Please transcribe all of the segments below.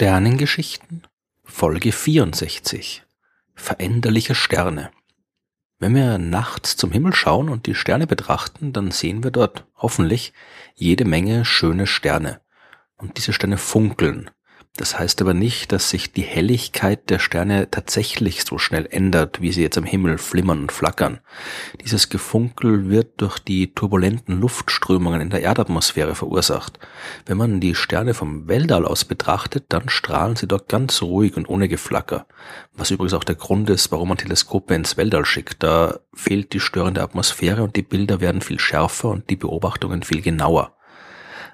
Sternengeschichten Folge 64 Veränderliche Sterne Wenn wir nachts zum Himmel schauen und die Sterne betrachten, dann sehen wir dort hoffentlich jede Menge schöne Sterne. Und diese Sterne funkeln. Das heißt aber nicht, dass sich die Helligkeit der Sterne tatsächlich so schnell ändert, wie sie jetzt am Himmel flimmern und flackern. Dieses Gefunkel wird durch die turbulenten Luftströmungen in der Erdatmosphäre verursacht. Wenn man die Sterne vom Weltall aus betrachtet, dann strahlen sie dort ganz ruhig und ohne Geflacker. Was übrigens auch der Grund ist, warum man Teleskope ins Weltall schickt. Da fehlt die störende Atmosphäre und die Bilder werden viel schärfer und die Beobachtungen viel genauer.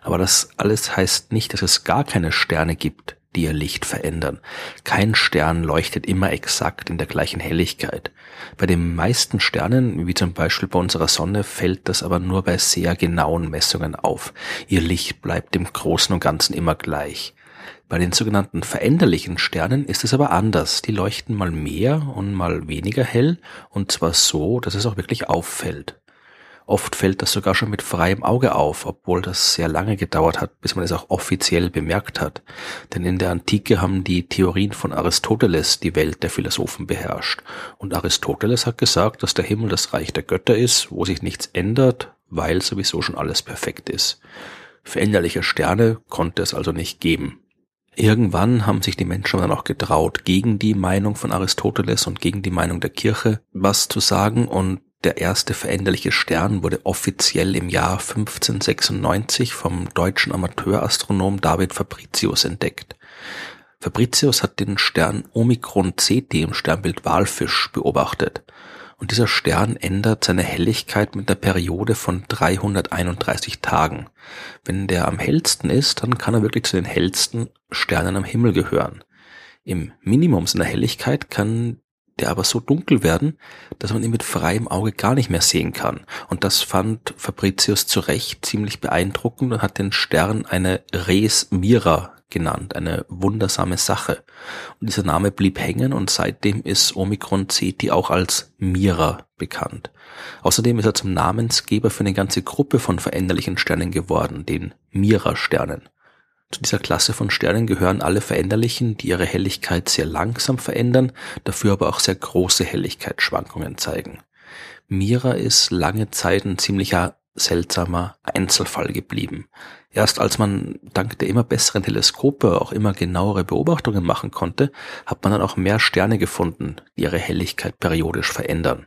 Aber das alles heißt nicht, dass es gar keine Sterne gibt, die ihr Licht verändern. Kein Stern leuchtet immer exakt in der gleichen Helligkeit. Bei den meisten Sternen, wie zum Beispiel bei unserer Sonne, fällt das aber nur bei sehr genauen Messungen auf. Ihr Licht bleibt im Großen und Ganzen immer gleich. Bei den sogenannten veränderlichen Sternen ist es aber anders. Die leuchten mal mehr und mal weniger hell und zwar so, dass es auch wirklich auffällt. Oft fällt das sogar schon mit freiem Auge auf, obwohl das sehr lange gedauert hat, bis man es auch offiziell bemerkt hat. Denn in der Antike haben die Theorien von Aristoteles die Welt der Philosophen beherrscht. Und Aristoteles hat gesagt, dass der Himmel das Reich der Götter ist, wo sich nichts ändert, weil sowieso schon alles perfekt ist. Veränderliche Sterne konnte es also nicht geben. Irgendwann haben sich die Menschen dann auch getraut, gegen die Meinung von Aristoteles und gegen die Meinung der Kirche was zu sagen und der erste veränderliche Stern wurde offiziell im Jahr 1596 vom deutschen Amateurastronom David Fabricius entdeckt. Fabricius hat den Stern Omikron CT im Sternbild Walfisch beobachtet. Und dieser Stern ändert seine Helligkeit mit einer Periode von 331 Tagen. Wenn der am hellsten ist, dann kann er wirklich zu den hellsten Sternen am Himmel gehören. Im Minimum seiner Helligkeit kann der aber so dunkel werden, dass man ihn mit freiem Auge gar nicht mehr sehen kann. Und das fand Fabricius zu Recht ziemlich beeindruckend und hat den Stern eine Res Mira genannt, eine wundersame Sache. Und dieser Name blieb hängen und seitdem ist Omikron Ceti auch als Mira bekannt. Außerdem ist er zum Namensgeber für eine ganze Gruppe von veränderlichen Sternen geworden, den Mira-Sternen. Zu dieser Klasse von Sternen gehören alle Veränderlichen, die ihre Helligkeit sehr langsam verändern, dafür aber auch sehr große Helligkeitsschwankungen zeigen. Mira ist lange Zeit ein ziemlicher seltsamer Einzelfall geblieben. Erst als man dank der immer besseren Teleskope auch immer genauere Beobachtungen machen konnte, hat man dann auch mehr Sterne gefunden, die ihre Helligkeit periodisch verändern.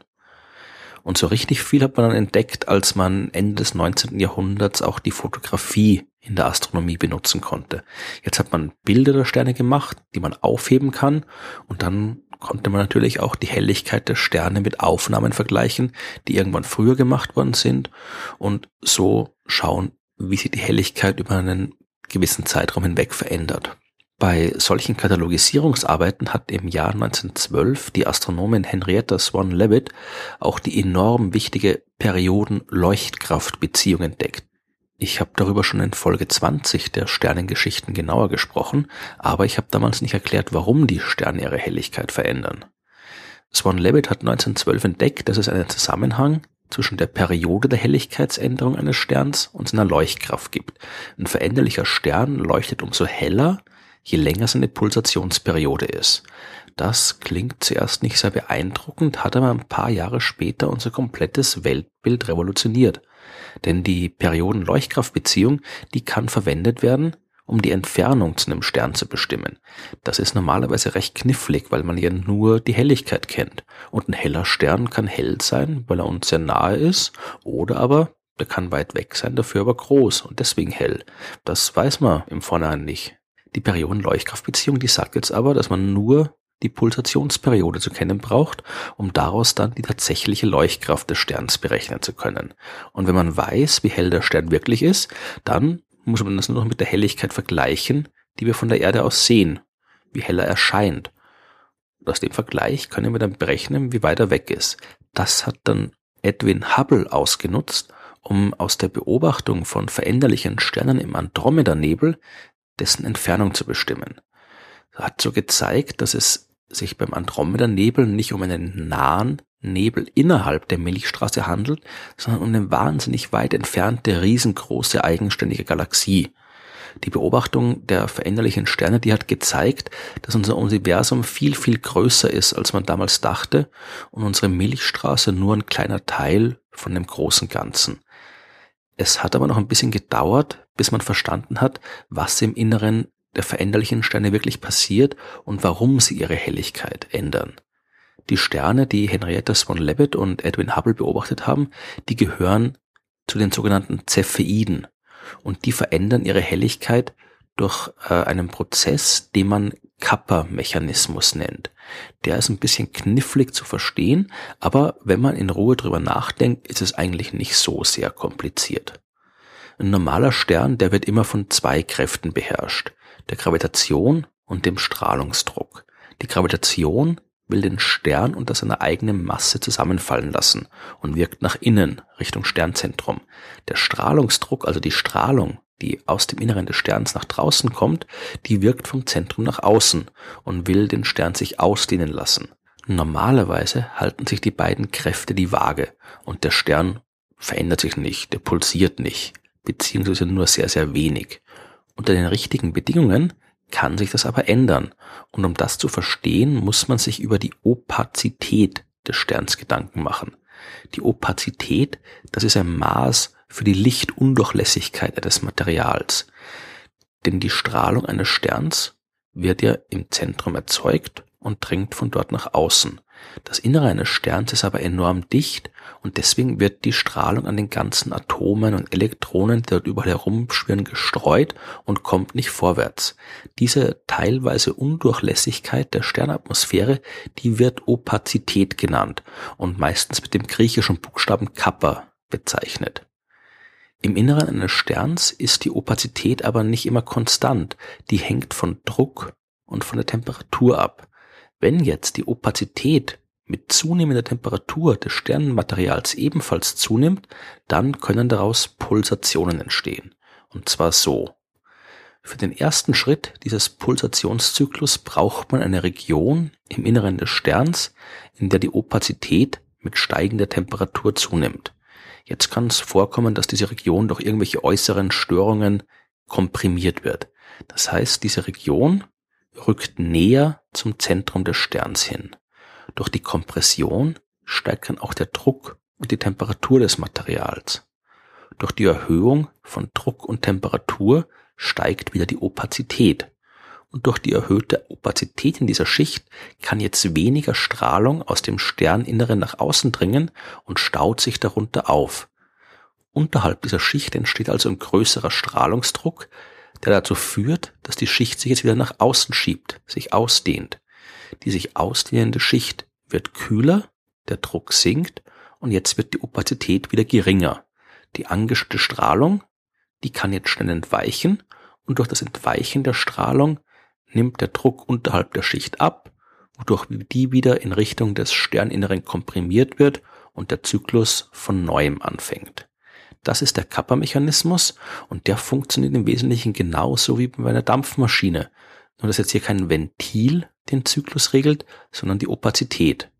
Und so richtig viel hat man dann entdeckt, als man Ende des 19. Jahrhunderts auch die Fotografie in der Astronomie benutzen konnte. Jetzt hat man Bilder der Sterne gemacht, die man aufheben kann und dann konnte man natürlich auch die Helligkeit der Sterne mit Aufnahmen vergleichen, die irgendwann früher gemacht worden sind und so schauen, wie sich die Helligkeit über einen gewissen Zeitraum hinweg verändert. Bei solchen Katalogisierungsarbeiten hat im Jahr 1912 die Astronomin Henrietta Swan Leavitt auch die enorm wichtige Perioden-Leuchtkraft-Beziehung entdeckt. Ich habe darüber schon in Folge 20 der Sternengeschichten genauer gesprochen, aber ich habe damals nicht erklärt, warum die Sterne ihre Helligkeit verändern. Swan Leavitt hat 1912 entdeckt, dass es einen Zusammenhang zwischen der Periode der Helligkeitsänderung eines Sterns und seiner Leuchtkraft gibt. Ein veränderlicher Stern leuchtet umso heller, je länger seine Pulsationsperiode ist. Das klingt zuerst nicht sehr beeindruckend, hat aber ein paar Jahre später unser komplettes Weltbild revolutioniert. Denn die Perioden-Leuchtkraftbeziehung, die kann verwendet werden, um die Entfernung zu einem Stern zu bestimmen. Das ist normalerweise recht knifflig, weil man ja nur die Helligkeit kennt. Und ein heller Stern kann hell sein, weil er uns sehr nahe ist, oder aber der kann weit weg sein, dafür aber groß und deswegen hell. Das weiß man im Vorhinein nicht. Die Perioden-Leuchtkraftbeziehung, die sagt jetzt aber, dass man nur die Pulsationsperiode zu kennen braucht, um daraus dann die tatsächliche Leuchtkraft des Sterns berechnen zu können. Und wenn man weiß, wie hell der Stern wirklich ist, dann muss man das nur noch mit der Helligkeit vergleichen, die wir von der Erde aus sehen, wie heller erscheint. Und aus dem Vergleich können wir dann berechnen, wie weit er weg ist. Das hat dann Edwin Hubble ausgenutzt, um aus der Beobachtung von veränderlichen Sternen im Andromeda-Nebel dessen Entfernung zu bestimmen. Er hat so gezeigt, dass es sich beim Andromeda-Nebel nicht um einen nahen Nebel innerhalb der Milchstraße handelt, sondern um eine wahnsinnig weit entfernte, riesengroße, eigenständige Galaxie. Die Beobachtung der veränderlichen Sterne, die hat gezeigt, dass unser Universum viel, viel größer ist, als man damals dachte und unsere Milchstraße nur ein kleiner Teil von dem großen Ganzen. Es hat aber noch ein bisschen gedauert, bis man verstanden hat, was im Inneren der veränderlichen Sterne wirklich passiert und warum sie ihre Helligkeit ändern. Die Sterne, die Henrietta Swan Leavitt und Edwin Hubble beobachtet haben, die gehören zu den sogenannten Cepheiden und die verändern ihre Helligkeit durch äh, einen Prozess, den man Kappa-Mechanismus nennt. Der ist ein bisschen knifflig zu verstehen, aber wenn man in Ruhe drüber nachdenkt, ist es eigentlich nicht so sehr kompliziert. Ein normaler Stern, der wird immer von zwei Kräften beherrscht, der Gravitation und dem Strahlungsdruck. Die Gravitation will den Stern unter seiner eigenen Masse zusammenfallen lassen und wirkt nach innen Richtung Sternzentrum. Der Strahlungsdruck, also die Strahlung, die aus dem Inneren des Sterns nach draußen kommt, die wirkt vom Zentrum nach außen und will den Stern sich ausdehnen lassen. Normalerweise halten sich die beiden Kräfte die Waage und der Stern verändert sich nicht, der pulsiert nicht, beziehungsweise nur sehr, sehr wenig. Unter den richtigen Bedingungen kann sich das aber ändern. Und um das zu verstehen, muss man sich über die Opazität des Sterns Gedanken machen. Die Opazität, das ist ein Maß für die Lichtundurchlässigkeit eines Materials. Denn die Strahlung eines Sterns wird ja im Zentrum erzeugt und dringt von dort nach außen. Das Innere eines Sterns ist aber enorm dicht und deswegen wird die Strahlung an den ganzen Atomen und Elektronen, die dort überall herumschwirren, gestreut und kommt nicht vorwärts. Diese teilweise Undurchlässigkeit der Sternatmosphäre, die wird Opazität genannt und meistens mit dem griechischen Buchstaben Kappa bezeichnet. Im Inneren eines Sterns ist die Opazität aber nicht immer konstant, die hängt von Druck und von der Temperatur ab. Wenn jetzt die Opazität mit zunehmender Temperatur des Sternenmaterials ebenfalls zunimmt, dann können daraus Pulsationen entstehen. Und zwar so. Für den ersten Schritt dieses Pulsationszyklus braucht man eine Region im Inneren des Sterns, in der die Opazität mit steigender Temperatur zunimmt. Jetzt kann es vorkommen, dass diese Region durch irgendwelche äußeren Störungen komprimiert wird. Das heißt, diese Region rückt näher zum Zentrum des Sterns hin. Durch die Kompression steigt dann auch der Druck und die Temperatur des Materials. Durch die Erhöhung von Druck und Temperatur steigt wieder die Opazität. Und durch die erhöhte Opazität in dieser Schicht kann jetzt weniger Strahlung aus dem Sterninneren nach außen dringen und staut sich darunter auf. Unterhalb dieser Schicht entsteht also ein größerer Strahlungsdruck, der dazu führt, dass die Schicht sich jetzt wieder nach außen schiebt, sich ausdehnt. Die sich ausdehnende Schicht wird kühler, der Druck sinkt und jetzt wird die Opazität wieder geringer. Die angesteuerte Strahlung, die kann jetzt schnell entweichen und durch das Entweichen der Strahlung nimmt der Druck unterhalb der Schicht ab, wodurch die wieder in Richtung des Sterninneren komprimiert wird und der Zyklus von neuem anfängt. Das ist der Kappa-Mechanismus und der funktioniert im Wesentlichen genauso wie bei einer Dampfmaschine. Nur dass jetzt hier kein Ventil den Zyklus regelt, sondern die Opazität.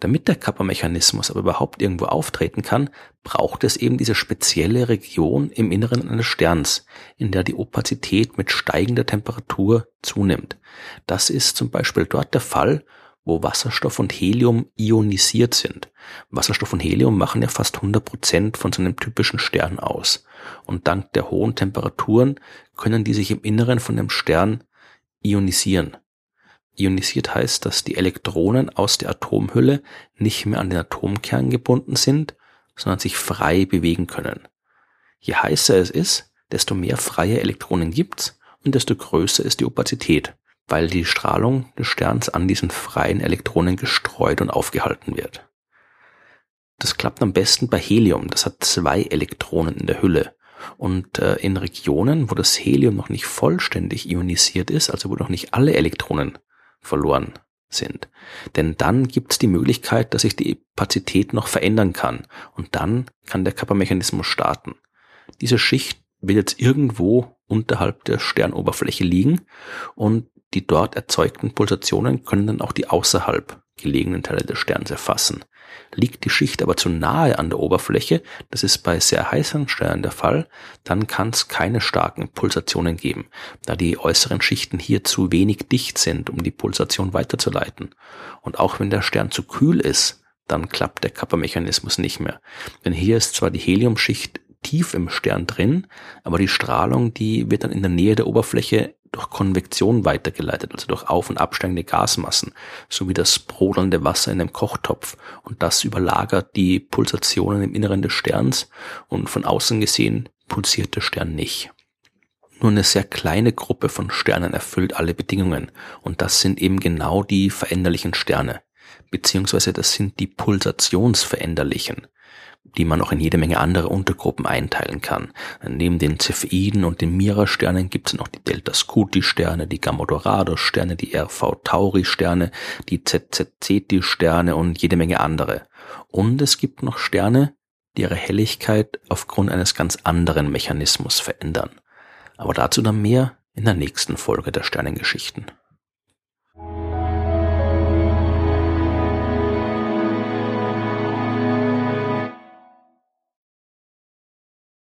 Damit der Kappa-Mechanismus aber überhaupt irgendwo auftreten kann, braucht es eben diese spezielle Region im Inneren eines Sterns, in der die Opazität mit steigender Temperatur zunimmt. Das ist zum Beispiel dort der Fall, wo Wasserstoff und Helium ionisiert sind. Wasserstoff und Helium machen ja fast 100 Prozent von so einem typischen Stern aus. Und dank der hohen Temperaturen können die sich im Inneren von dem Stern ionisieren. Ionisiert heißt, dass die Elektronen aus der Atomhülle nicht mehr an den Atomkern gebunden sind, sondern sich frei bewegen können. Je heißer es ist, desto mehr freie Elektronen gibt's und desto größer ist die Opazität weil die Strahlung des Sterns an diesen freien Elektronen gestreut und aufgehalten wird. Das klappt am besten bei Helium. Das hat zwei Elektronen in der Hülle. Und äh, in Regionen, wo das Helium noch nicht vollständig ionisiert ist, also wo noch nicht alle Elektronen verloren sind. Denn dann gibt es die Möglichkeit, dass sich die Opazität noch verändern kann. Und dann kann der Kappa-Mechanismus starten. Diese Schicht wird jetzt irgendwo unterhalb der Sternoberfläche liegen und die dort erzeugten Pulsationen können dann auch die außerhalb gelegenen Teile des Sterns erfassen. Liegt die Schicht aber zu nahe an der Oberfläche, das ist bei sehr heißen Sternen der Fall, dann kann es keine starken Pulsationen geben, da die äußeren Schichten hier zu wenig dicht sind, um die Pulsation weiterzuleiten. Und auch wenn der Stern zu kühl ist, dann klappt der Kappermechanismus nicht mehr. Denn hier ist zwar die Heliumschicht tief im Stern drin, aber die Strahlung, die wird dann in der Nähe der Oberfläche durch Konvektion weitergeleitet, also durch auf- und absteigende Gasmassen, sowie das brodelnde Wasser in einem Kochtopf. Und das überlagert die Pulsationen im Inneren des Sterns und von außen gesehen pulsiert der Stern nicht. Nur eine sehr kleine Gruppe von Sternen erfüllt alle Bedingungen und das sind eben genau die veränderlichen Sterne, beziehungsweise das sind die Pulsationsveränderlichen die man auch in jede Menge andere Untergruppen einteilen kann. Neben den Cepheiden und den Mira-Sternen gibt es noch die Delta Scuti-Sterne, die Gamma Dorado-Sterne, die RV Tauri-Sterne, die ZZCT-Sterne und jede Menge andere. Und es gibt noch Sterne, die ihre Helligkeit aufgrund eines ganz anderen Mechanismus verändern. Aber dazu dann mehr in der nächsten Folge der Sternengeschichten.